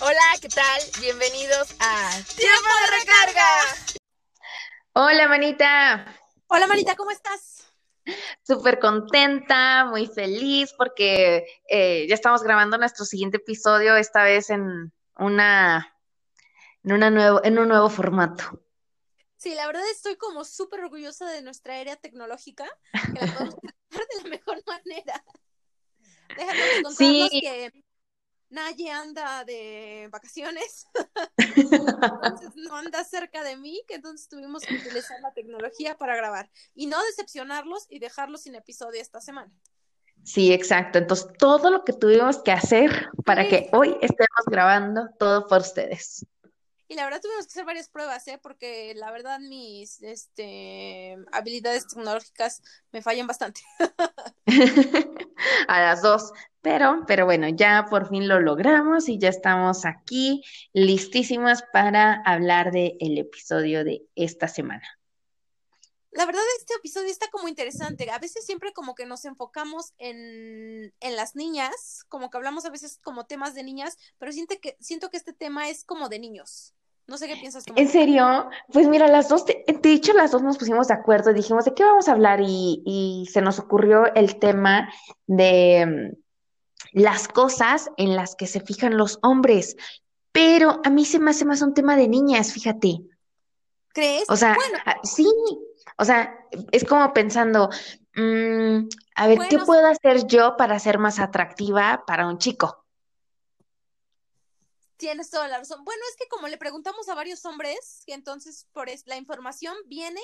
Hola, ¿qué tal? Bienvenidos a Tiempo de Recarga. Hola, manita. Hola, manita, ¿cómo estás? Súper contenta, muy feliz porque eh, ya estamos grabando nuestro siguiente episodio, esta vez en una, en una nuevo, en un nuevo formato. Sí, la verdad estoy como súper orgullosa de nuestra área tecnológica, que la podemos tratar de la mejor manera. Déjame contarnos Sí. que Naye anda de vacaciones, entonces no anda cerca de mí, que entonces tuvimos que utilizar la tecnología para grabar y no decepcionarlos y dejarlos sin episodio esta semana. Sí, exacto. Entonces, todo lo que tuvimos que hacer para que hoy estemos grabando todo por ustedes. Y la verdad tuvimos que hacer varias pruebas, ¿eh? Porque la verdad mis este, habilidades tecnológicas me fallan bastante. A las dos. Pero, pero bueno, ya por fin lo logramos y ya estamos aquí listísimas para hablar del episodio de esta semana. La verdad este episodio está como interesante. A veces siempre como que nos enfocamos en, en las niñas, como que hablamos a veces como temas de niñas, pero siento que, siento que este tema es como de niños. No sé qué piensas tú. ¿En serio? Pues mira, las dos, de, de hecho, las dos nos pusimos de acuerdo y dijimos de qué vamos a hablar y, y se nos ocurrió el tema de mm, las cosas en las que se fijan los hombres. Pero a mí se me hace más un tema de niñas, fíjate. ¿Crees? O sea, Bueno, ah, sí, o sea, es como pensando, mm, a ver, ¿qué puedo hacer yo para ser más atractiva para un chico? Tienes toda la razón. Bueno, es que como le preguntamos a varios hombres, entonces por es, la información viene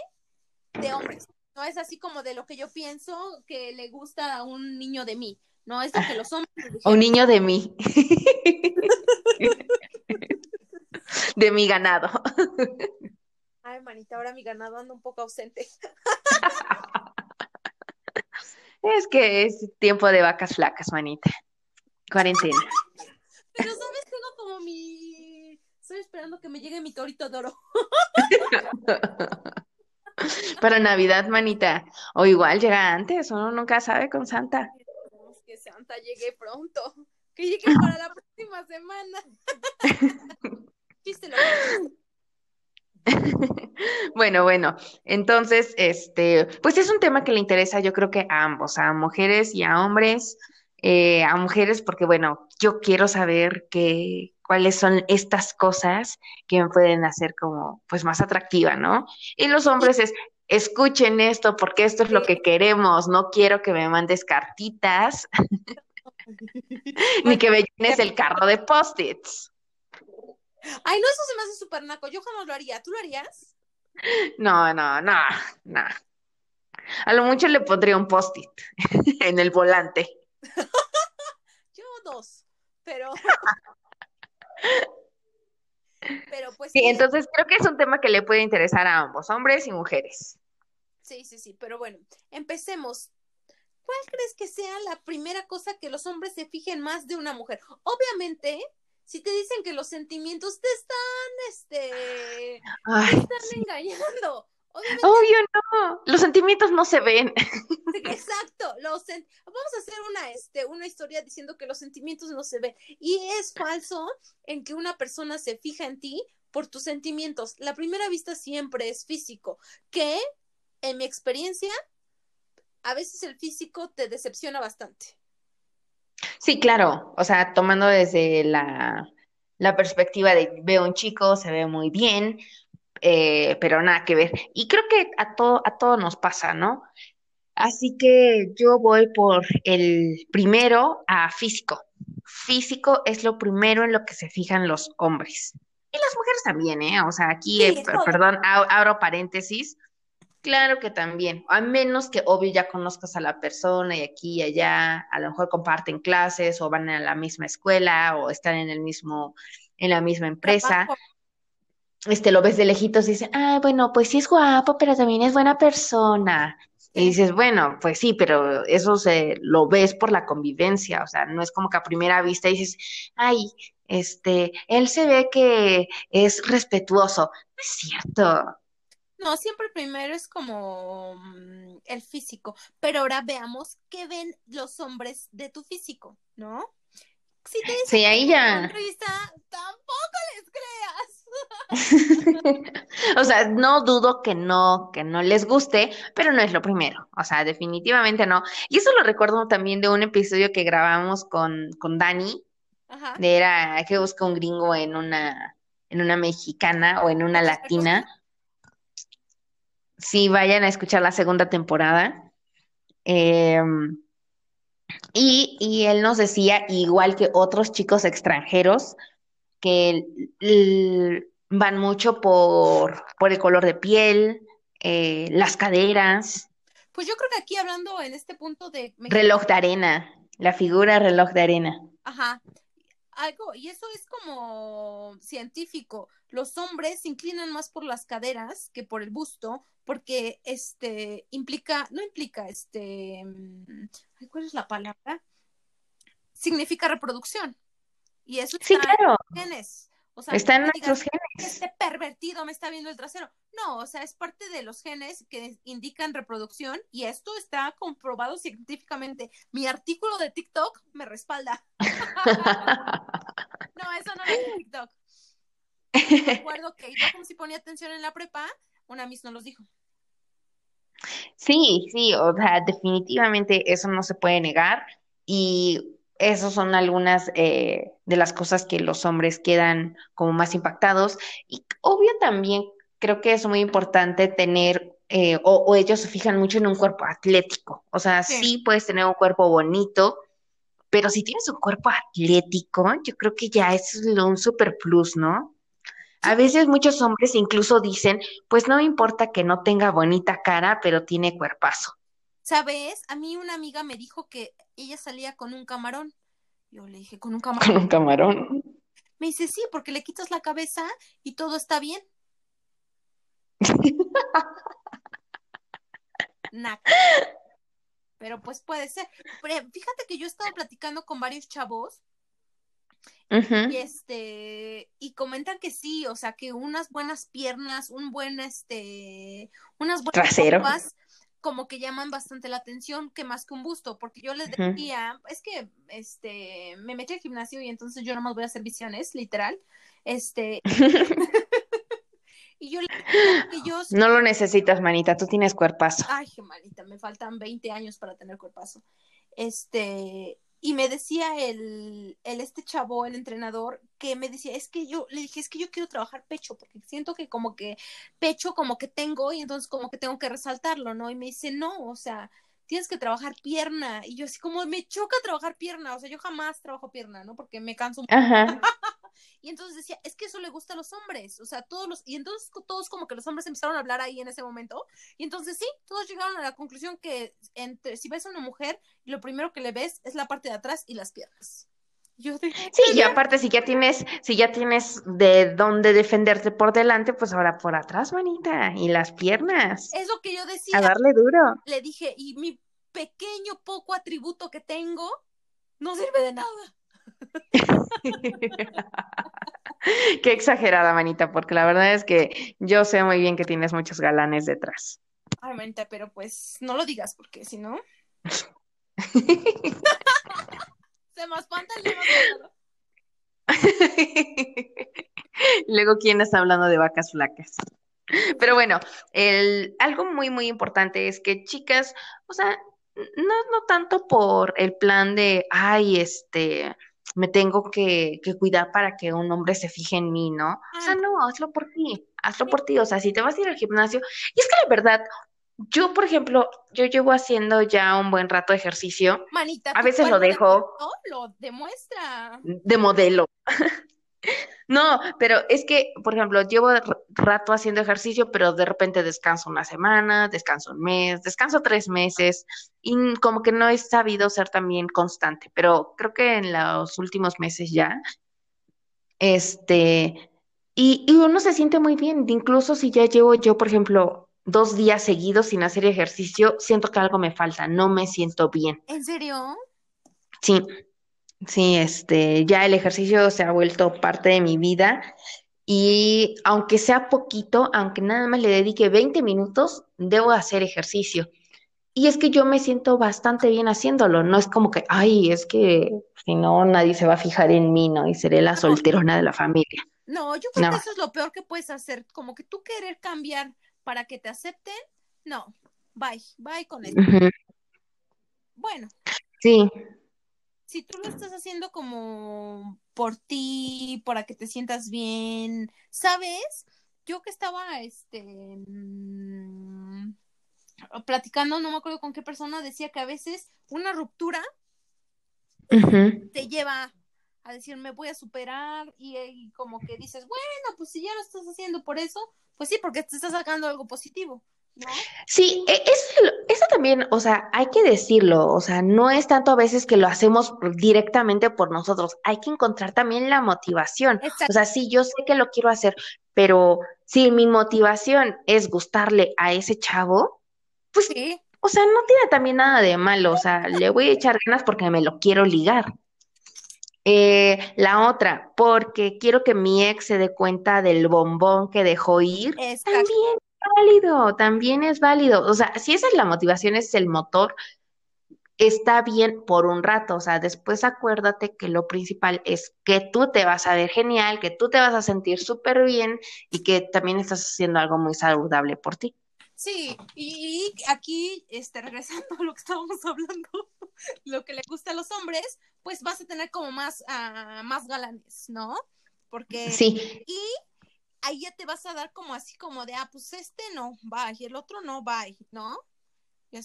de hombres. No es así como de lo que yo pienso que le gusta a un niño de mí. No, es lo que los hombres nos Un niño de mí, de mi ganado. Ay, manita, ahora mi ganado anda un poco ausente. Es que es tiempo de vacas flacas, manita. Cuarentena. Pero, ¿sabes? Tengo como mi... Estoy esperando que me llegue mi torito de oro. Para Navidad, manita. O igual llega antes, uno nunca sabe con Santa. Que Santa llegue pronto. Que llegue para la próxima semana. Bueno, bueno, entonces, este, pues es un tema que le interesa, yo creo que a ambos, a mujeres y a hombres, eh, a mujeres, porque bueno, yo quiero saber que, cuáles son estas cosas que me pueden hacer como, pues más atractiva, ¿no? Y los hombres es, escuchen esto, porque esto es lo que queremos, no quiero que me mandes cartitas, ni que me llenes el carro de post-its. ay, no, eso se me hace súper naco. Yo jamás lo haría. ¿Tú lo harías? No, no, no, no. A lo mucho le pondría un post-it en el volante. Yo dos. Pero, pero pues Sí, entonces creo que es un tema que le puede interesar a ambos, hombres y mujeres. sí, sí, sí. Pero bueno, empecemos. ¿Cuál crees que sea la primera cosa que los hombres se fijen más de una mujer? Obviamente, si te dicen que los sentimientos te están, este, te están sí. engañando. Obviamente, Obvio no, los sentimientos no se ven. exacto. Los Vamos a hacer una, este, una historia diciendo que los sentimientos no se ven. Y es falso en que una persona se fija en ti por tus sentimientos. La primera vista siempre es físico, que en mi experiencia, a veces el físico te decepciona bastante. Sí, claro, o sea, tomando desde la, la perspectiva de veo un chico, se ve muy bien, eh, pero nada que ver. Y creo que a todo, a todo nos pasa, ¿no? Así que yo voy por el primero a físico. Físico es lo primero en lo que se fijan los hombres. Y las mujeres también, ¿eh? O sea, aquí, eh, Sí, perdón, ab- abro paréntesis. Claro que también, a menos que obvio ya conozcas a la persona y aquí y allá, a lo mejor comparten clases o van a la misma escuela o están en el mismo, en la misma empresa Trabajo. Este, lo ves de lejitos y dices, ah, bueno, pues sí es guapo, pero también es buena persona. Y dices, bueno, pues sí, pero eso se lo ves por la convivencia, o sea, no es como que a primera vista dices, ay, este, él se ve que es respetuoso. No es cierto. No, siempre primero es como mm, el físico, pero ahora veamos qué ven los hombres de tu físico, ¿no? Si te dicen Sí, ahí una ya. entrevista, tampoco les creas. O sea, no dudo que no, que no les guste, pero no es lo primero. O sea, definitivamente no. Y eso lo recuerdo también de un episodio que grabamos con, con Dani, Ajá. de era que busca un gringo en una, en una mexicana o en una latina. Sí, vayan a escuchar la segunda temporada. Eh, y, y él nos decía, igual que otros chicos extranjeros, que van mucho por, por el color de piel, eh, las caderas, Pues yo creo que aquí hablando en este punto de reloj de arena, la figura reloj de arena. Ajá. Algo, y eso es como científico. Los hombres se inclinan más por las caderas que por el busto, porque este implica, no implica, este, mm, ay, ¿cuál es la palabra? Significa reproducción. Y eso Sí, claro, los genes. O sea, está en me nuestros digas, genes. este pervertido me está viendo el trasero. No, o sea, es parte de los genes que indican reproducción y esto está comprobado científicamente. Mi artículo de TikTok me respalda. No, eso no es de TikTok. Recuerdo que yo como si ponía atención en la prepa, una Miss nos los dijo. Sí, sí, o sea, definitivamente eso no se puede negar y esas son algunas eh, de las cosas que los hombres quedan como más impactados y obvio también creo que es muy importante tener eh, o, o ellos se fijan mucho en un cuerpo atlético, o sea, Sí. sí puedes tener un cuerpo bonito, pero si tienes un cuerpo atlético, yo creo que ya es un super plus, ¿no? A veces muchos hombres incluso dicen, pues no me importa que no tenga bonita cara, pero tiene cuerpazo. ¿Sabes? A mí una amiga me dijo que ella salía con un camarón. Yo le dije, ¿con un camarón? Con un camarón. Me dice, sí, porque le quitas la cabeza y todo está bien. Pero pues puede ser. Pero fíjate que yo he estado platicando con varios chavos y este y comentan que sí, o sea, que unas buenas piernas, un buen este, unas buenas Trasero. Como que llaman bastante la atención que más que un busto, porque yo les decía, es que este me metí al gimnasio y entonces yo nomás voy a hacer visiones, literal. Este y yo le decía que yo No lo necesitas, manita, tú tienes cuerpazo. Ay, manita, me faltan 20 años para tener cuerpazo. Este, y me decía el, el este chavo, el entrenador, que me decía, es que yo, le dije, es que yo quiero trabajar pecho, porque siento que como que pecho como que tengo y entonces como que tengo que resaltarlo, ¿no? Y me dice, no, o sea, tienes que trabajar pierna. Y yo así como me choca trabajar pierna, o sea, yo jamás trabajo pierna, ¿no? Porque me canso Ajá. y entonces decía, es que eso le gusta a los hombres, o sea, todos los, y entonces todos como que los hombres empezaron a hablar ahí en ese momento, y entonces sí, todos llegaron a la conclusión que entre, si ves a una mujer, lo primero que le ves es la parte de atrás y las piernas. Yo dije, Sí, y aparte, si ya tienes, si ya tienes de dónde defenderte por delante, pues ahora por atrás, manita, y las piernas. es lo que yo decía, A darle duro. le dije, y mi pequeño poco atributo que tengo no sirve de nada. Qué exagerada, manita, porque la verdad es que yo sé muy bien que tienes muchos galanes detrás. Ay, mente, pero pues no lo digas porque si no, se me espanta el. Luego, ¿quién está hablando de vacas flacas? Pero bueno, el, algo muy, muy importante es que chicas, o sea, no, no tanto por el plan de, ay, este, me tengo que, que cuidar para que un hombre se fije en mí, ¿no? O sea, Ay. no, hazlo por ti, hazlo por ti, o sea, si te vas a ir al gimnasio, y es que la verdad, yo, por ejemplo, yo llevo haciendo ya un buen rato de ejercicio, Manita, a veces lo de dejo pronto lo demuestra. de modelo. No, pero es que, por ejemplo, llevo rato haciendo ejercicio, pero de repente descanso una semana, descanso un mes, descanso tres meses y como que no he sabido ser también constante, pero creo que en los últimos meses ya, este, y, y uno se siente muy bien, incluso si ya llevo yo, por ejemplo, dos días seguidos sin hacer ejercicio, siento que algo me falta, no me siento bien. ¿En serio? Sí, sí, este, ya el ejercicio se ha vuelto parte de mi vida y aunque sea poquito, aunque nada más le dedique 20 minutos, debo hacer ejercicio. Y es que yo me siento bastante bien haciéndolo, no es como que, ay, es que si no, nadie se va a fijar en mí, ¿no? Y seré la solterona de la familia. No, yo creo que eso es lo peor que puedes hacer, como que tú querer cambiar para que te acepten, no, bye, bye con eso. Bueno. Sí. Si tú lo estás haciendo como por ti, para que te sientas bien, ¿sabes? Yo que estaba, este, mm, platicando, no me acuerdo con qué persona, decía que a veces una ruptura te lleva a decir, me voy a superar y, como que dices, bueno, pues si ya lo estás haciendo por eso, pues sí, porque te estás sacando algo positivo. ¿No? Sí, e, eso, eso también, o sea, hay que decirlo, o sea, no es tanto a veces que lo hacemos directamente por nosotros, hay que encontrar también la motivación. O sea, sí, yo sé que lo quiero hacer, pero si mi motivación es gustarle a ese chavo, pues, o sea, no tiene también nada de malo, o sea, le voy a echar ganas porque me lo quiero ligar. Eh, la otra, porque quiero que mi ex se dé cuenta del bombón que dejó ir. También es válido, también es válido. O sea, si esa es la motivación, es el motor, está bien por un rato. O sea, después acuérdate que lo principal es que tú te vas a ver genial, que tú te vas a sentir súper bien y que también estás haciendo algo muy saludable por ti. Sí, y, aquí, este, regresando a lo que estábamos hablando, lo que le gusta a los hombres, pues vas a tener como más, uh, más galanes, ¿no? Porque... Sí. Y ahí ya te vas a dar como así como de, ah, pues este no, va, y el otro no, va, ¿no?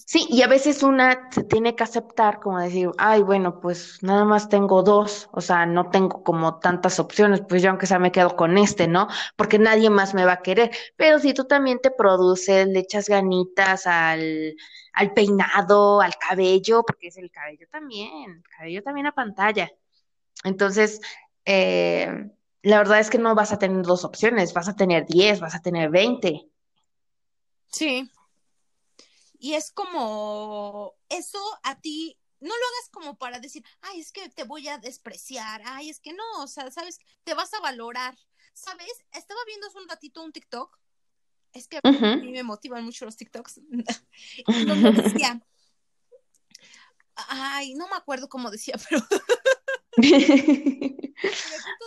Sí, y a veces una se tiene que aceptar como decir, ay, bueno, pues nada más tengo dos, o sea, no tengo como tantas opciones, pues yo aunque sea me quedo con este, ¿no? Porque nadie más me va a querer. Pero si tú también te produces, le echas ganitas al, al peinado, al cabello, porque es el cabello también, el cabello también a pantalla. Entonces, eh, la verdad es que no vas a tener dos opciones, vas a tener diez, vas a tener veinte. Sí, y es como, eso a ti, no lo hagas como para decir, ay, es que te voy a despreciar, ay, es que no, o sea, sabes, te vas a valorar, ¿sabes? Estaba viendo hace un ratito un TikTok, es que a mí me motivan mucho los TikToks, donde decía, ay, no me acuerdo cómo decía, pero...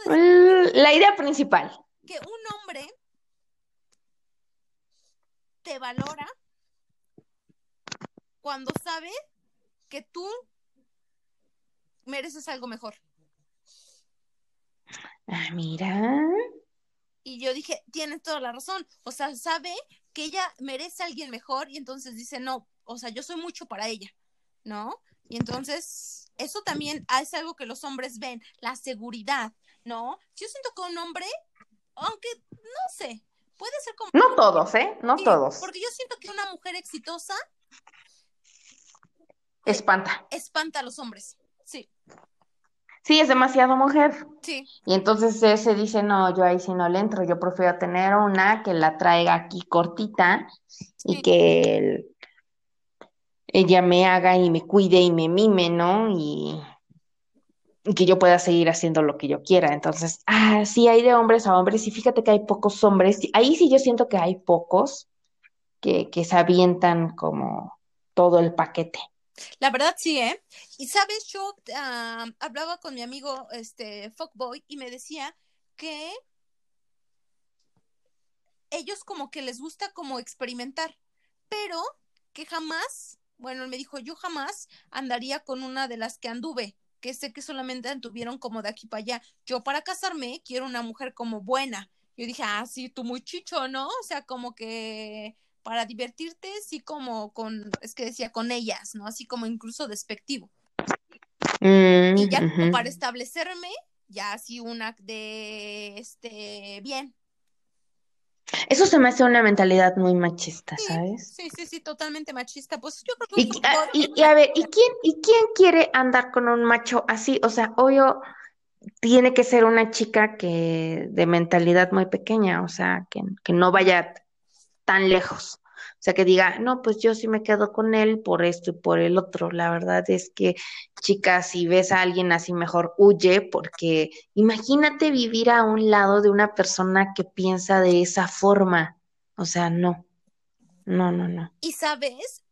La idea principal. Que un hombre te valora cuando sabe que tú mereces algo mejor. Ah, mira. Y yo dije, tienes toda la razón. O sea, sabe que ella merece a alguien mejor y entonces dice, no, o sea, yo soy mucho para ella, ¿no? Y entonces, eso también es algo que los hombres ven, la seguridad, ¿no? Yo siento que un hombre, aunque, no sé, puede ser como... No todos, ¿eh? No todos. Porque yo siento que una mujer exitosa Espanta. Espanta a los hombres, sí. Sí, es demasiado mujer. Sí. Y entonces ese dice, no, yo ahí sí no le entro, yo prefiero tener una que la traiga aquí cortita y que ella me haga y me cuide y me mime, ¿no? Y, que yo pueda seguir haciendo lo que yo quiera. Entonces, ah, sí hay de hombres a hombres y fíjate que hay pocos hombres. Ahí sí yo siento que hay pocos que, que se avientan como todo el paquete. La verdad sí, ¿eh? Y sabes, yo hablaba con mi amigo, este, Fuckboy, y me decía que ellos como que les gusta como experimentar, pero que jamás, bueno, él me dijo, yo jamás andaría con una de las que anduve, que sé que solamente anduvieron como de aquí para allá. Yo para casarme quiero una mujer como buena. Yo dije, ah, sí, tú muy chicho, ¿no? O sea, como que para divertirte, sí como con, es que decía con ellas, ¿no? Así como incluso despectivo. Mm, y ya como para establecerme, ya así una de, este, bien. Eso se me hace una mentalidad muy machista, ¿sabes? Sí, sí, sí, totalmente machista. Pues yo creo que... Y, ah, y, a ver, ¿y quién, ¿y quién quiere andar con un macho así? O sea, obvio, tiene que ser una chica que de mentalidad muy pequeña, o sea, que, que no vaya tan lejos. O sea, que diga, no, pues yo sí me quedo con él por esto y por el otro. La verdad es que, chicas, si ves a alguien así, mejor huye, porque imagínate vivir a un lado de una persona que piensa de esa forma. O sea, no. No, no, no. Y sabes,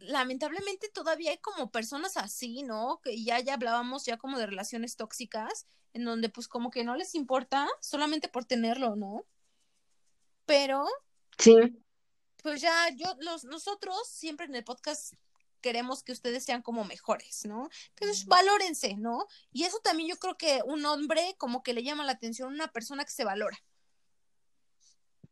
lamentablemente todavía hay como personas así, ¿no? Que ya, ya hablábamos ya como de relaciones tóxicas, en donde pues como que no les importa solamente por tenerlo, ¿no? Pero... Sí. Pues ya yo, los, nosotros siempre en el podcast queremos que ustedes sean como mejores, ¿no? Entonces, valórense, ¿no? Y eso también yo creo que un hombre como que le llama la atención a una persona que se valora.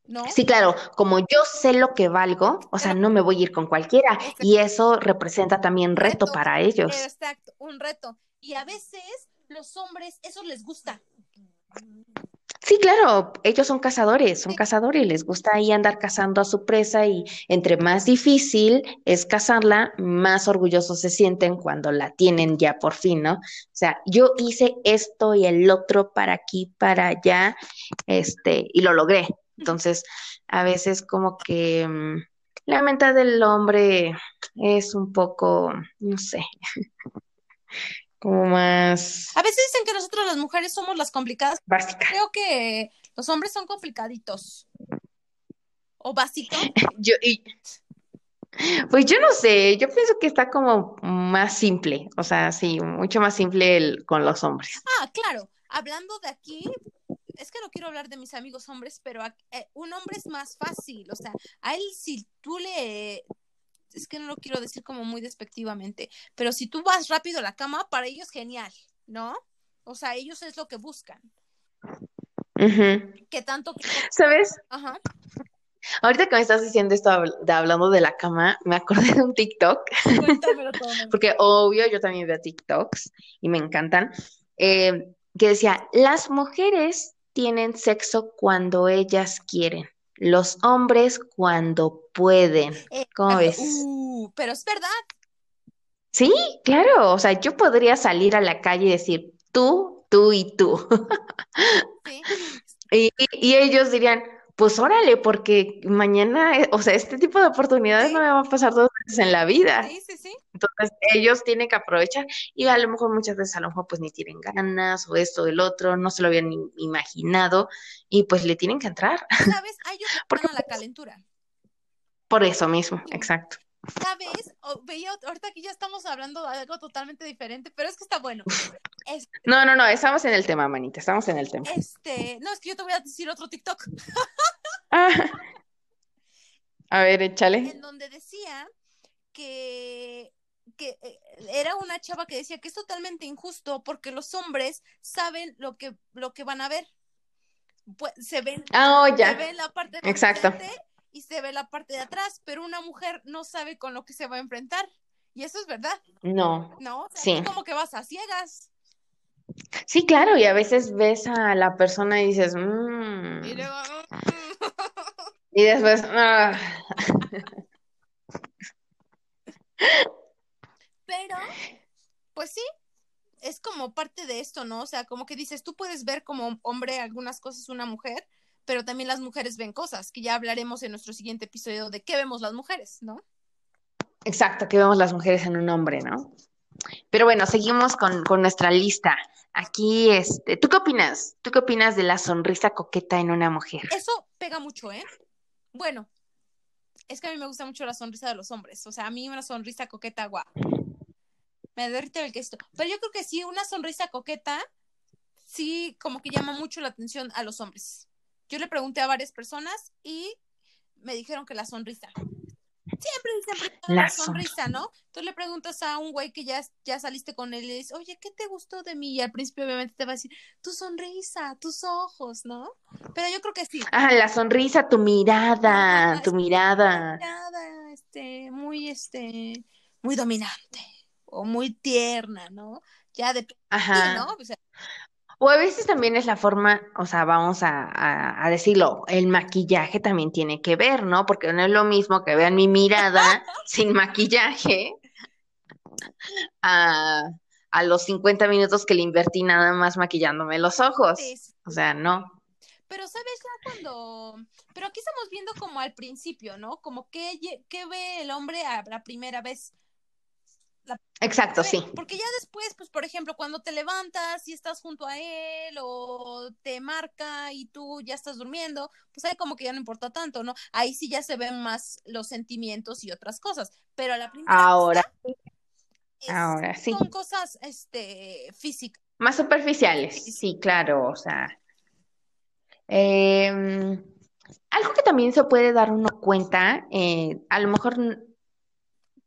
¿No? Sí, claro, como yo sé lo que valgo, o sea, no me voy a ir con cualquiera y eso representa también reto, reto para ellos. Exacto, un reto. Y a veces los hombres eso les gusta. Sí, claro, ellos son cazadores, son cazadores, les gusta ahí andar cazando a su presa y entre más difícil es cazarla, más orgullosos se sienten cuando la tienen ya por fin, ¿no? O sea, yo hice esto y el otro para aquí, para allá, este, y lo logré. Entonces, a veces como que mm, la mente del hombre es un poco, no sé, como más... A veces dicen que nosotros las mujeres somos las complicadas. Básicas. Creo que los hombres son complicaditos. ¿O básicos? yo, Pues yo no sé, yo pienso que está como más simple, o sea, sí, mucho más simple con los hombres. Ah, claro, hablando de aquí, es que no quiero hablar de mis amigos hombres, pero eh, un hombre es más fácil, o sea, a él si tú le es que no lo quiero decir como muy despectivamente, pero si tú vas rápido a la cama, para ellos genial, ¿no? O sea, ellos es lo que buscan. ¿Qué tanto? ¿Sabes? Ajá. Ahorita que me estás diciendo esto de hablando de la cama, me acordé de un TikTok. Cuéntamelo todo. Porque obvio, yo también veo TikToks y me encantan. Eh, que decía, las mujeres tienen sexo cuando ellas quieren los hombres cuando pueden. Eh, ¿Cómo ves? Uh, pero es verdad. Sí, claro. O sea, yo podría salir a la calle y decir tú, tú y tú. Sí. y, y, ellos dirían, pues órale, porque mañana, eh, o sea, este tipo de oportunidades no me van a pasar dos veces en la vida. Sí, sí, sí. Entonces, ellos tienen que aprovechar y a lo mejor muchas veces a lo mejor pues ni tienen ganas o esto o el otro, no se lo habían imaginado y pues le tienen que entrar. ¿Sabes? Hay Porque, la calentura. Por eso mismo, exacto. ¿Sabes? veía, ahorita aquí ya estamos hablando de algo totalmente diferente, pero es que está bueno. Este no, no, no, estamos en el tema, manita, estamos en el tema. Este, no, es que yo te voy a decir otro TikTok. Ah. A ver, échale. En donde decía que, que eh, era una chava que decía que es totalmente injusto porque los hombres saben lo que, lo que van a ver. Pues, se ven, ah, oh, ya. se ven la parte de Exacto y se ve la parte de atrás, pero una mujer no sabe con lo que se va a enfrentar. Y eso es verdad. No. No, sí. como que vas a ciegas. Sí, claro, y a veces ves a la persona y dices, mmm. Y luego. y después, ah". Pero, pues sí, es como parte de esto, ¿no? O sea, como que dices, tú puedes ver como hombre algunas cosas una mujer, pero también las mujeres ven cosas, que ya hablaremos en nuestro siguiente episodio de qué vemos las mujeres, ¿no? Exacto, qué vemos las mujeres en un hombre, ¿no? Pero bueno, seguimos con, nuestra lista. Aquí, este, ¿tú qué opinas? ¿Tú qué opinas de la sonrisa coqueta en una mujer? Eso pega mucho, ¿eh? Bueno, es que a mí me gusta mucho la sonrisa de los hombres. O sea, a mí una sonrisa coqueta, guau. Me derrite el queso. Pero yo creo que sí, una sonrisa coqueta, sí, como que llama mucho la atención a los hombres. Yo le pregunté a varias personas y me dijeron que la sonrisa. Siempre, siempre la, sonrisa, ¿no? Tú le preguntas a un güey que ya, ya saliste con él y le dices, oye, ¿qué te gustó de mí? Y al principio obviamente te va a decir, tu sonrisa, tus ojos, ¿no? Pero yo creo que sí. Ah, la sonrisa, tu mirada, tu mirada. Mirada, este, muy, este, muy dominante o muy tierna, ¿no? Ya de Ajá. ¿no? O sea, o a veces también es la forma, o sea, vamos a, decirlo, el maquillaje también tiene que ver, ¿no? Porque no es lo mismo que vean mi mirada sin maquillaje a, los 50 minutos que le invertí nada más maquillándome los ojos. O sea, no. Pero sabes ya cuando, pero aquí estamos viendo como al principio, ¿no? Como que, que ve el hombre a la primera vez. Exacto, sí. Porque ya después, pues, por ejemplo, cuando te levantas y estás junto a él o te marca y tú ya estás durmiendo, pues ahí como que ya no importa tanto, ¿no? Ahí sí ya se ven más los sentimientos y otras cosas. Pero a la primera Ahora, vista, ahora sí. Son cosas, este, físicas. Más superficiales, sí, claro, o sea. Eh, algo que también se puede dar uno cuenta, eh, a lo mejor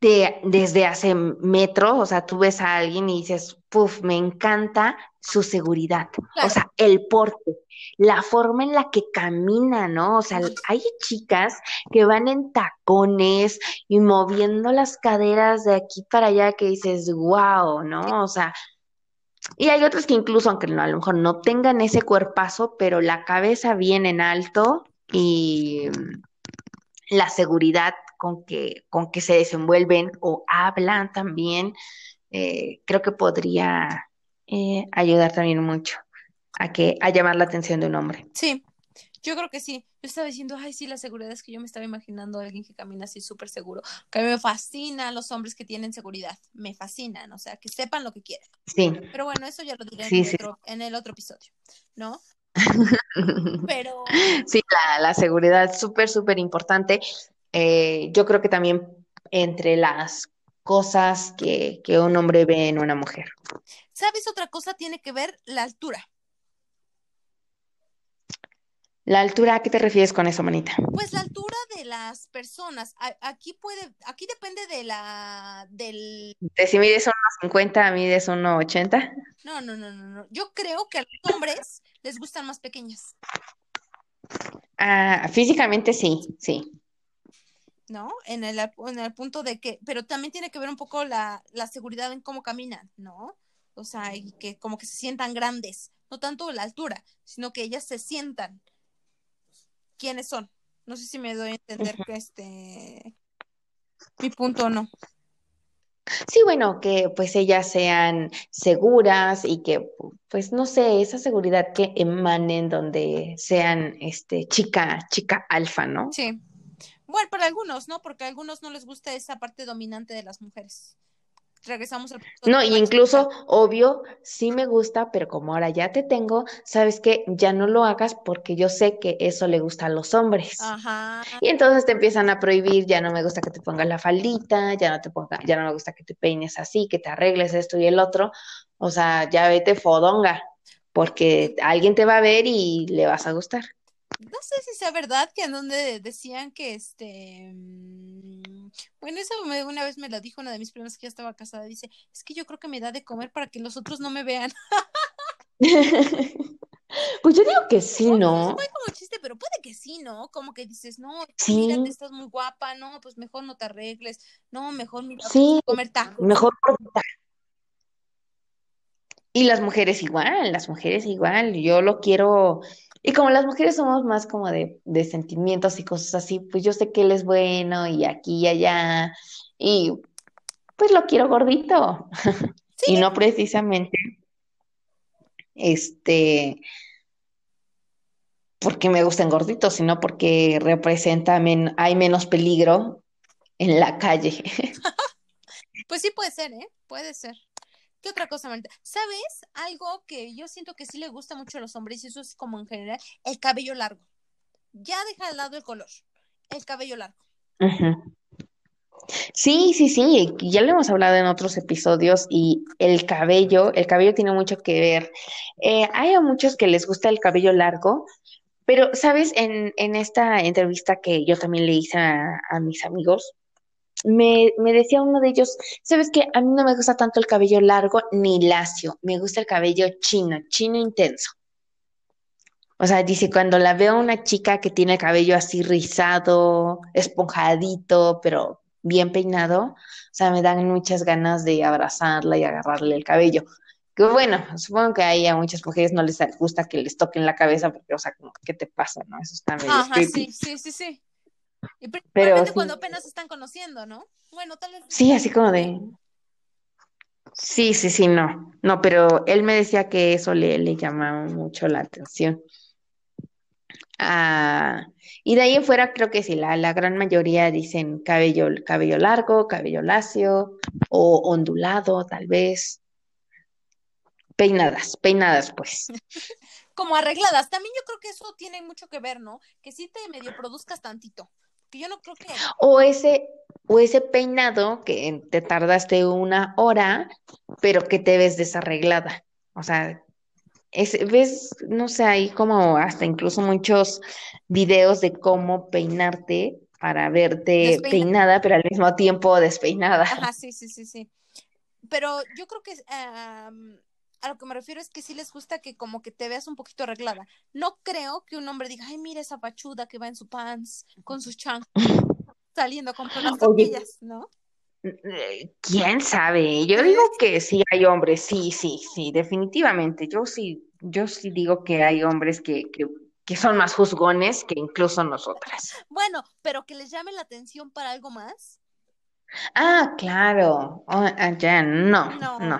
de, desde hace metros, o sea, tú ves a alguien y dices, puff, me encanta su seguridad, Claro. o sea, el porte, la forma en la que camina, ¿no? O sea, hay chicas que van en tacones y moviendo las caderas de aquí para allá que dices, wow, ¿no? O sea, y hay otras que incluso, aunque no, a lo mejor no tengan ese cuerpazo, pero la cabeza bien en alto y mm, la seguridad con que, con que se desenvuelven o hablan también, eh, creo que podría eh, ayudar también mucho a que a llamar la atención de un hombre. Sí, yo creo que sí. Yo estaba diciendo, ay, sí, la seguridad es que yo me estaba imaginando a alguien que camina así súper seguro. Que a mí me fascinan los hombres que tienen seguridad. Me fascinan, o sea, que sepan lo que quieren. Sí, Pero bueno, eso ya lo diré en, Sí, el sí. otro, en el otro episodio, ¿no? Pero sí, la, la seguridad es súper, súper importante. Eh, yo creo que también entre las cosas que, que un hombre ve en una mujer. ¿sabes otra cosa? Tiene que ver la altura. La altura, ¿a qué te refieres con eso, manita? Pues la altura de las personas. A- aquí puede, aquí depende de la, del, De si mides 1,50, mides 1,80. no, no, no, no, no. Yo creo que a los hombres les gustan más pequeñas, Ah, físicamente sí, sí. ¿No? En el, en el punto de que, pero también tiene que ver un poco la, la seguridad en cómo caminan, ¿no? O sea, y que como que se sientan grandes, no tanto la altura, sino que ellas se sientan quiénes son. No sé si me doy a entender que este mi punto o no. Sí, bueno, que pues ellas sean seguras y que pues no sé, esa seguridad que emanen donde sean este chica, chica alfa, ¿no? Sí. Bueno, para algunos, ¿no? Porque a algunos no les gusta esa parte dominante de las mujeres. Regresamos al punto No, y incluso, obvio, sí me gusta, pero como ahora ya te tengo, sabes que ya no lo hagas porque yo sé que eso le gusta a los hombres. Ajá. Y entonces te empiezan a prohibir, ya no me gusta que te pongas la faldita, ya no te ponga, ya no me gusta que te peines así, que te arregles esto y el otro. O sea, ya vete fodonga, porque alguien te va a ver y le vas a gustar. No sé si sea verdad que en donde decían que este mm, bueno, eso me- una vez me lo dijo una de mis primas que ya estaba casada, dice, es que yo creo que me da de comer para que los otros no me vean. Pues yo digo que sí, Pues ¿no? fue como chiste, pero puede que sí, ¿no? Como que dices, no, Sí. mírate, estás muy guapa, no, pues mejor no te arregles, no, mejor mira, Sí. comer tacos. Mejor. Y las mujeres igual, las mujeres igual, yo lo quiero, y como las mujeres somos más como de, de sentimientos y cosas así, pues yo sé que él es bueno y aquí y allá, y pues lo quiero gordito, Sí, y no precisamente, este, porque me gusten gorditos, sino porque representa, men- hay menos peligro en la calle. pues sí puede ser, ¿eh? Puede ser. ¿Qué otra cosa, Marita? ¿Sabes? Algo que yo siento que sí le gusta mucho a los hombres, y eso es como en general, el cabello largo. Ya deja de lado el color, el cabello largo. Sí, sí, sí, ya lo hemos hablado en otros episodios y el cabello, el cabello tiene mucho que ver. Eh, hay a muchos que les gusta el cabello largo, pero, ¿sabes? En, en esta entrevista que yo también le hice a, a mis amigos, me, me decía uno de ellos, ¿sabes qué? A mí no me gusta tanto el cabello largo ni lacio, me gusta el cabello chino, chino intenso. O sea, dice, cuando la veo a una chica que tiene el cabello así rizado, esponjadito, pero bien peinado, o sea, me dan muchas ganas de abrazarla y agarrarle el cabello. Que bueno, supongo que ahí a muchas mujeres no les gusta que les toquen la cabeza porque, o sea, como, ¿qué te pasa, no? Eso está medio Ajá, creepy. sí, sí, sí, sí. Y Pero sí. cuando apenas están conociendo, ¿no? Bueno, tal vez. Sí, así como de... Sí, sí, sí, no. No, pero él me decía que eso le, le llamaba mucho la atención. Ah, y de ahí en fuera creo que sí, la, la gran mayoría dicen cabello, cabello largo, cabello lacio o ondulado, tal vez. Peinadas, peinadas, pues. Como arregladas. También yo creo que eso tiene mucho que ver, ¿no? Que sí te medio produzcas tantito. Que yo no creo que. O ese, o ese peinado que te tardaste una hora, pero que te ves desarreglada. O sea, es, ves, no sé, hay como hasta incluso muchos videos de cómo peinarte para verte Despeina- peinada, pero al mismo tiempo despeinada. Ajá, sí, sí, sí, sí. Pero yo creo que am, a lo que me refiero es que sí les gusta que como que te veas un poquito arreglada. No creo que un hombre diga, ay, mira esa pachuda que va en su pants con sus chanclas saliendo con todas las tortillas, ¿no? Eh, ¿Quién sabe? Yo digo que sí hay hombres, sí, sí, sí, definitivamente. Yo sí, yo sí digo que hay hombres que, que, que son más juzgones que incluso nosotras. Bueno, pero que les llame la atención para algo más. Ah, claro. Oh, ya, no, No. no.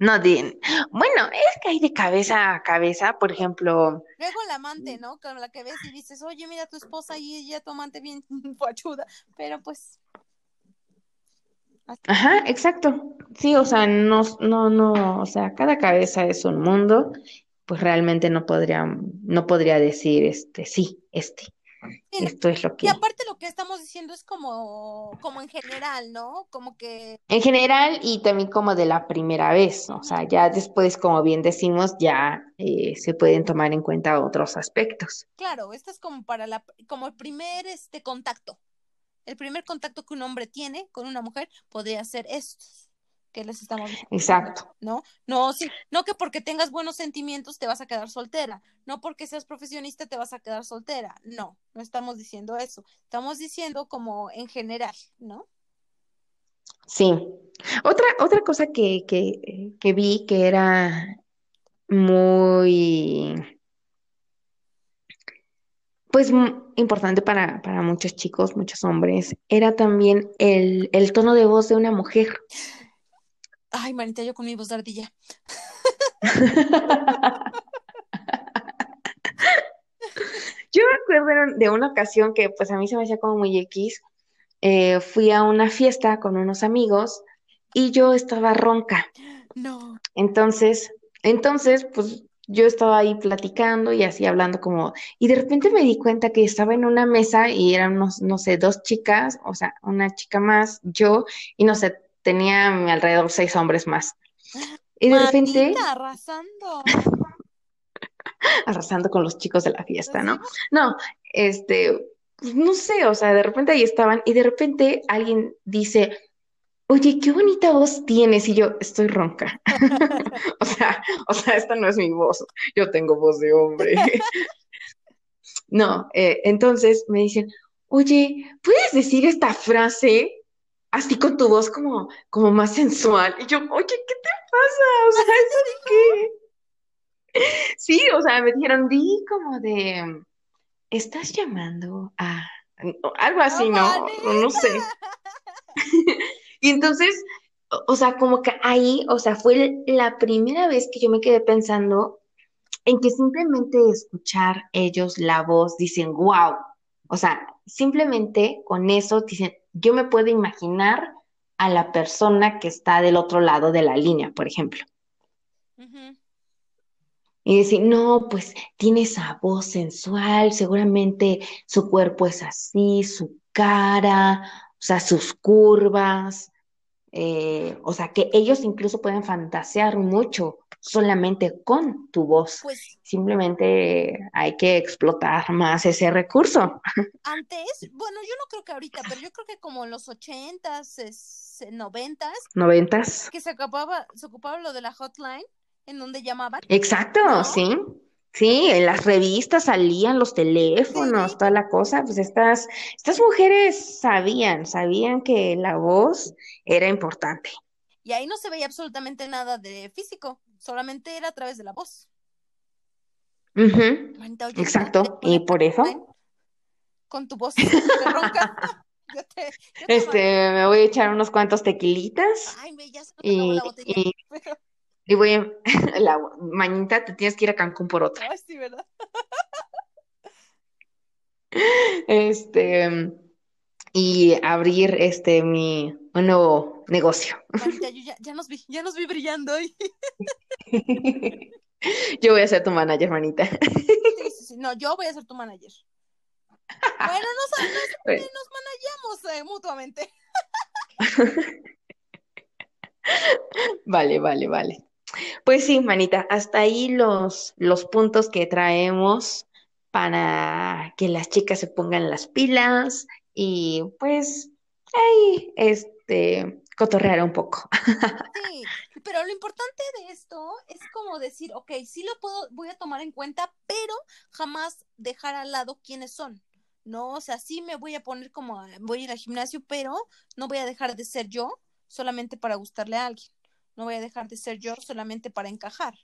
No, di- bueno, es que hay de cabeza a cabeza, por ejemplo, Luego el amante, ¿no? Con la que ves y dices, oye, mira tu esposa y ya tu amante bien pachuda. Pero pues, ajá, exacto. Sí, o sea, no, no, no, o sea, cada cabeza es un mundo, pues realmente no podría, no podría decir, este, sí, este. Esto es lo y que. aparte lo que estamos diciendo es como, como en general, ¿no? Como que, En general y también como de la primera vez, o sea, ya después, como bien decimos, ya eh, se pueden tomar en cuenta otros aspectos. claro, esto es como para la, como el primer este contacto. El primer contacto que un hombre tiene con una mujer podría ser estos que les estamos diciendo, Exacto. ¿no? No, sí, no que porque tengas buenos sentimientos te vas a quedar soltera, no porque seas profesionista te vas a quedar soltera, no, no estamos diciendo eso, estamos diciendo como en general, ¿no? Sí. Otra, otra cosa que, que, que vi que era muy, pues importante para, para muchos chicos, muchos hombres, era también el, el tono de voz de una mujer. Ay, manita, yo con mi voz de ardilla. Yo me acuerdo de una ocasión que pues a mí se me hacía como muy X. eh, fui a una fiesta con unos amigos y yo estaba ronca. No. Entonces, entonces, pues yo estaba ahí platicando y así hablando como, y de repente me di cuenta que estaba en una mesa y eran unos, no sé, dos chicas, o sea, una chica más, yo, y no sé, tenía alrededor seis hombres más. Y de repente, arrasando. arrasando con los chicos de la fiesta, ¿no? No, este, pues, no sé, o sea, de repente ahí estaban y de repente alguien dice, oye, qué bonita voz tienes y yo estoy ronca. O sea, o sea, esta no es mi voz, yo tengo voz de hombre. No, eh, entonces me dicen, oye, ¿puedes decir esta frase así con tu voz como, como más sensual? Y yo, oye, ¿qué te pasa? O sea, ¿eso de qué? Sí, o sea, me dijeron, di como de, ¿estás llamando a algo así, ¿no? manita. No sé. Y entonces, o sea, como que ahí, o sea, fue la primera vez que yo me quedé pensando en que simplemente escuchar ellos la voz dicen, wow. O sea, simplemente con eso dicen, yo me puedo imaginar a la persona que está del otro lado de la línea, por ejemplo. Y decir, no, pues tiene esa voz sensual, seguramente su cuerpo es así, su cara, o sea, sus curvas, eh, o sea, que ellos incluso pueden fantasear mucho solamente con tu voz. Pues Simplemente hay que explotar más ese recurso. antes, bueno, yo no creo que ahorita, pero yo creo que como en los ochentas, es- noventas, Noventas. que se ocupaba, se ocupaba lo de la hotline, en donde llamaban. Exacto, ¿No? sí. Sí, en las revistas salían los teléfonos, Sí. toda la cosa. Pues estas, estas mujeres sabían, sabían que la voz era importante. Y ahí no se veía absolutamente nada de físico, solamente era a través de la voz. Manita, oye, Exacto. Y por eso, Con tu voz ronca. Yo te, yo te este, me voy a echar unos cuantos tequilitas Ay, me, ya se me y, la botella. y, Pero, y voy a, la mañita te tienes que ir a Cancún por otra. ay, sí, ¿verdad? Este, y abrir este mi un nuevo negocio. Yo ya, ya nos vi, ya nos vi brillando hoy. Yo voy a ser tu manager, manita. Sí, sí, sí. No, yo voy a ser tu manager. Bueno, nos, nos, Bueno, nos manejamos eh, mutuamente. Vale, vale, vale. Pues sí, manita, hasta ahí los, los puntos que traemos para que las chicas se pongan las pilas y pues ahí, este, cotorrear un poco. Sí, pero lo importante de esto es como decir, ok, sí lo puedo, voy a tomar en cuenta, pero jamás dejar al lado quiénes son. No, o sea, sí me voy a poner como, a- voy a ir al gimnasio, pero no voy a dejar de ser yo solamente para gustarle a alguien. No voy a dejar de ser yo solamente para encajar,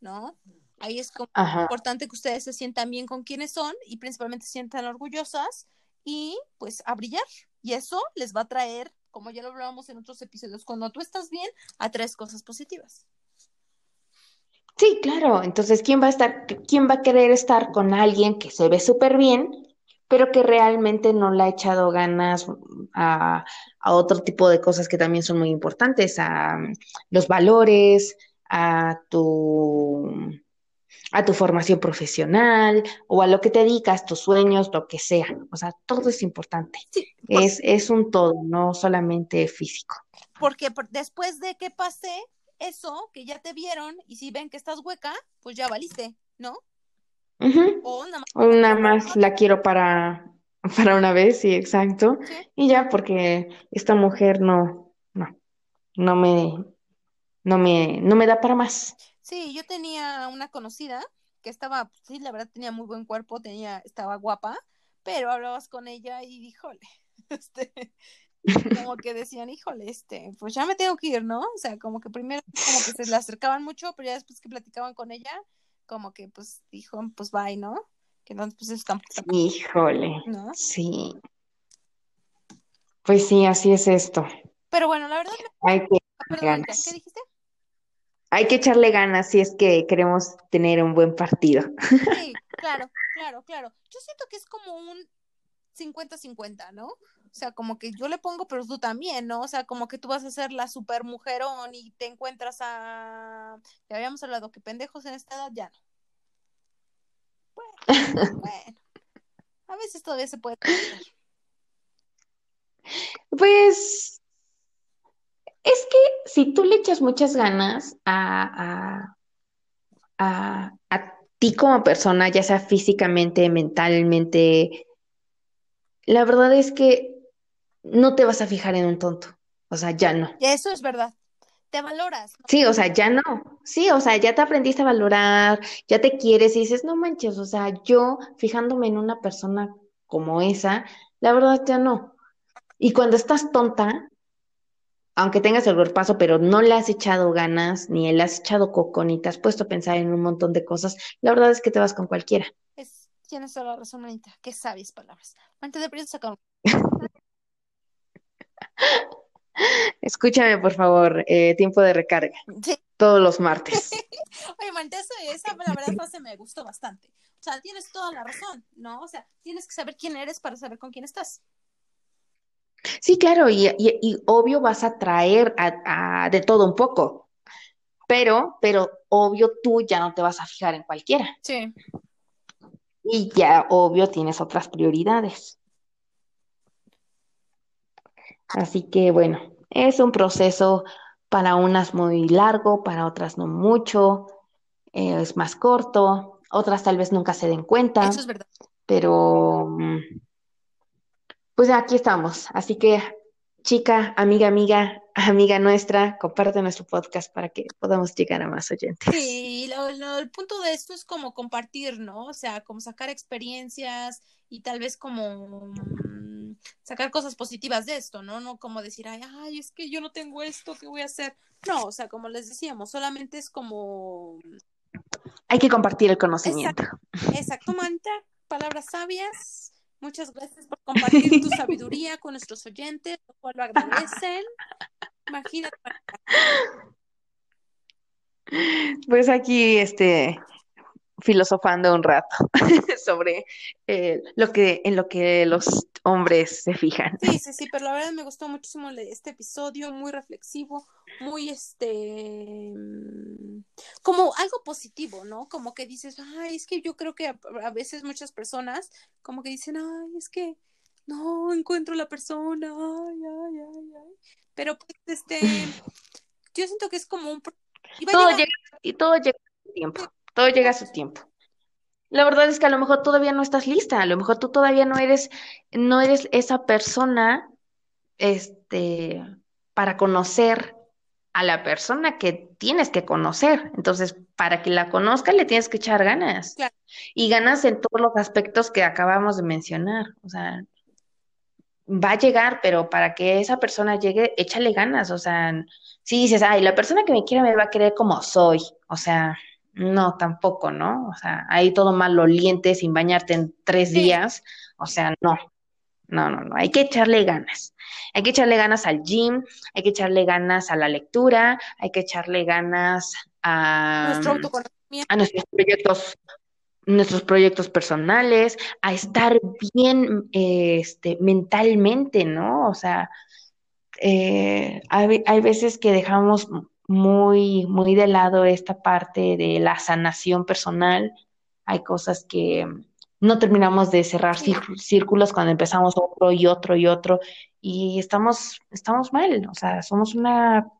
¿no? Ahí es como Ajá. importante que ustedes se sientan bien con quienes son y principalmente se sientan orgullosas y pues a brillar. Y eso les va a traer, como ya lo hablábamos en otros episodios, cuando tú estás bien, atraes cosas positivas. Sí, claro. Entonces, ¿quién va a estar, quién va a querer estar con alguien que se ve súper bien, pero que realmente no le ha echado ganas a, a otro tipo de cosas que también son muy importantes, a mm, los valores, a tu, a tu formación profesional o a lo que te dedicas, tus sueños, lo que sea. O sea, todo es importante. Sí, Es, es un todo, no solamente físico. porque por- después de que pase eso, que ya te vieron y si ven que estás hueca, pues ya valiste, ¿no? O nada más. O nada más la quiero para, para una vez, sí, exacto. Sí. Y ya, porque esta mujer no, no, no me, no me, no me da para más. Sí, yo tenía una conocida que estaba, sí, la verdad tenía muy buen cuerpo, tenía, estaba guapa, pero hablabas con ella y híjole, este, como que decían, híjole, este, pues ya me tengo que ir, ¿no? O sea, como que primero como que se le acercaban mucho, pero ya después que platicaban con ella, como que pues dijo, pues bye, ¿no? Que entonces pues eso tampoco Híjole, ¿no? sí. Pues sí, así es esto. Pero bueno, la verdad, Hay que ah, perdón. ¿qué dijiste? Hay que echarle ganas si es que queremos tener un buen partido. Sí, claro, claro, claro. Yo siento que es como un 50-50, ¿no? O sea, como que yo le pongo, pero tú también, ¿no? O sea, como que tú vas a ser la super mujerón y te encuentras a... Ya habíamos hablado que pendejos en esta edad ya no. Bueno, bueno. A veces todavía se puede. Pues es que si tú le echas muchas ganas a, a, a, a ti como persona, ya sea físicamente, mentalmente, la verdad es que no te vas a fijar en un tonto. O sea, ya no. Eso es verdad. Te valoras, ¿no? Sí, o sea, ya no. Sí, o sea, ya te aprendiste a valorar, ya te quieres y dices, no manches, o sea, yo fijándome en una persona como esa, la verdad ya no. Y cuando estás tonta, aunque tengas el cuerpazo, pero no le has echado ganas, ni le has echado coco, ni te has puesto a pensar en un montón de cosas, la verdad es que te vas con cualquiera. Es, tienes toda la razón, Anita. Qué sabias palabras. Antes de prisa sacar Escúchame, por favor, eh, tiempo de recarga, Sí. todos los martes. Oye, Manita, esa, esa la verdad frase me gustó bastante. O sea, tienes toda la razón, ¿no? O sea, tienes que saber quién eres para saber con quién estás. Sí, claro, y, y- y obvio vas a traer a, a de todo un poco, pero, pero obvio tú ya no te vas a fijar en cualquiera. Sí. Y ya, obvio, tienes otras prioridades. Así que bueno, es un proceso para unas muy largo, para otras no mucho, eh, es más corto, otras tal vez nunca se den cuenta, Eso es verdad. pero mm, pues aquí estamos. Así que, chica, amiga, amiga, amiga nuestra, comparte nuestro podcast para que podamos llegar a más oyentes. Sí, lo- lo- el punto de esto es como compartir, ¿no? O sea, como sacar experiencias y tal vez como mm, sacar cosas positivas de esto, ¿no? No como decir, ay, ay, es que yo no tengo esto, ¿qué voy a hacer? No, o sea, como les decíamos, solamente es como, Hay que compartir el conocimiento. exacto, Manta, palabras sabias. Muchas gracias por compartir tu sabiduría con nuestros oyentes, lo cual lo agradecen. Imagínate, Pues aquí, este, filosofando un rato sobre eh, lo que, en lo que los hombres se fijan. Sí, sí, sí, pero la verdad me gustó muchísimo este episodio, muy reflexivo, muy este, mm, como algo positivo, ¿no? Como que dices, ay, es que yo creo que a, a veces muchas personas como que dicen, ay, es que no encuentro la persona, ay, ay, ay, ay. Pero pues, este, yo siento que es como un... Y todo llega, y todo llega a tiempo, todo llega a su tiempo. La verdad es que a lo mejor todavía no estás lista, a lo mejor tú todavía no eres, no eres esa persona, este, para conocer a la persona que tienes que conocer. Entonces, para que la conozca, le tienes que echar ganas. Y ganas en todos los aspectos que acabamos de mencionar. O sea, va a llegar, pero para que esa persona llegue, échale ganas, o sea, si dices, ay, la persona que me quiere me va a querer como soy, o sea, no, tampoco, ¿no? O sea, ahí todo maloliente, sin bañarte en tres días, o sea, no, no, no, no, hay que echarle ganas. Hay que echarle ganas al gym, hay que echarle ganas a la lectura, hay que echarle ganas a, a nuestros proyectos nuestros proyectos personales, a estar bien este, mentalmente, ¿no? O sea, eh, hay, hay, veces que dejamos muy, muy de lado esta parte de la sanación personal. Hay cosas que no terminamos de cerrar círculos cuando empezamos otro y otro y otro y estamos, estamos mal. O sea, somos una,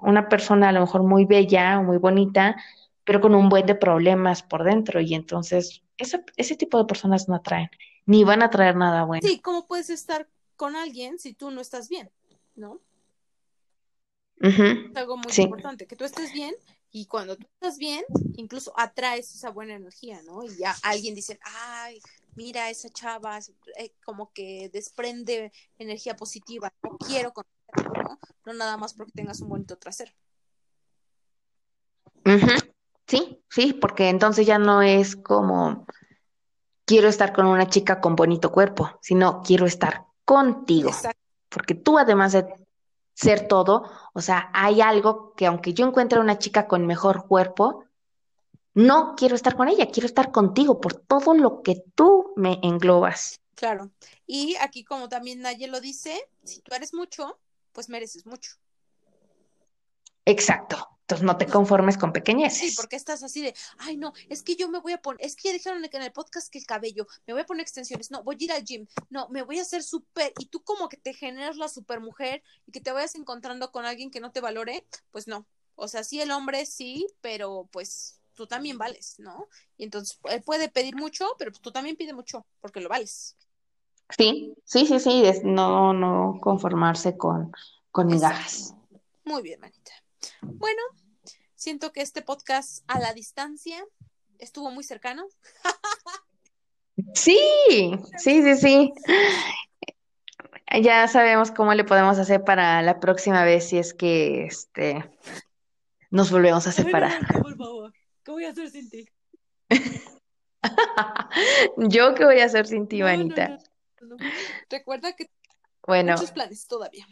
una persona a lo mejor muy bella, muy bonita, pero con un buen de problemas por dentro y entonces ese, ese tipo de personas no atraen, ni van a traer nada bueno. Sí, ¿cómo puedes estar con alguien si tú no estás bien? ¿No? Es algo muy importante, que tú estés bien y cuando tú estás bien, incluso atraes esa buena energía, ¿no? Y ya alguien dice, ay, mira, esa chava eh, como que desprende energía positiva, no quiero conocerla, ¿no? No nada más porque tengas un bonito trasero. Sí, sí, porque entonces ya no es como quiero estar con una chica con bonito cuerpo, sino quiero estar contigo. Porque tú además de ser todo, o sea, hay algo que aunque yo encuentre una chica con mejor cuerpo, no quiero estar con ella, quiero estar contigo por todo lo que tú me englobas. Claro. Y aquí como también nadie lo dice, si tú eres mucho, pues mereces mucho. Exacto. Entonces no te conformes con pequeñeces. Sí, porque estás así de, ay no, es que yo me voy a poner, es que ya dijeron en el podcast que el cabello, me voy a poner extensiones, no, voy a ir al gym, no, me voy a hacer súper, y tú como que te generas la super mujer y que te vayas encontrando con alguien que no te valore, pues no. O sea, sí el hombre sí, pero pues tú también vales, ¿no? Y entonces él puede pedir mucho, pero tú también pide mucho, porque lo vales. Sí, sí, sí, sí, no, no conformarse con, con migajas. Muy bien, manita. Bueno, siento que este podcast a la distancia estuvo muy cercano. Sí, sí, sí, sí. Ya sabemos cómo le podemos hacer para la próxima vez si es que este nos volvemos a separar. por favor, ¿qué voy a hacer sin ti? Yo qué voy a hacer sin ti, Vanita. Recuerda que bueno, muchos planes todavía.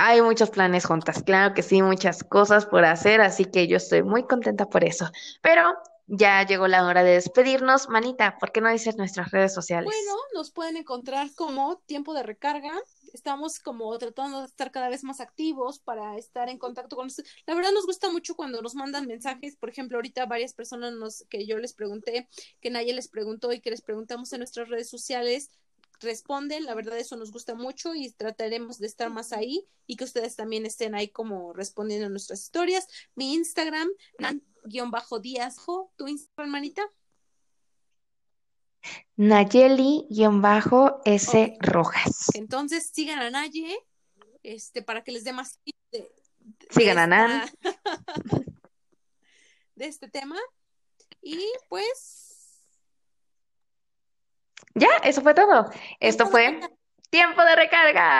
Hay muchos planes juntas, claro que sí, muchas cosas por hacer, así que yo estoy muy contenta por eso. Pero ya llegó la hora de despedirnos. Manita, ¿por qué no dices nuestras redes sociales? Bueno, nos pueden encontrar como tiempo de recarga. Estamos como tratando de estar cada vez más activos para estar en contacto con ustedes. La verdad nos gusta mucho cuando nos mandan mensajes. Por ejemplo, ahorita varias personas nos, que yo les pregunté, que nadie les preguntó y que les preguntamos en nuestras redes sociales, responden, la verdad eso nos gusta mucho y trataremos de estar más ahí y que ustedes también estén ahí como respondiendo a nuestras historias. Mi Instagram, Nan-Díaz, ¿tu Instagram, manita? Nayeli-S Rojas. Entonces sigan a Naye, este, para que les dé más de, sigan a Nan. de este tema. Y pues ya, eso fue todo. Esto fue tiempo de recarga.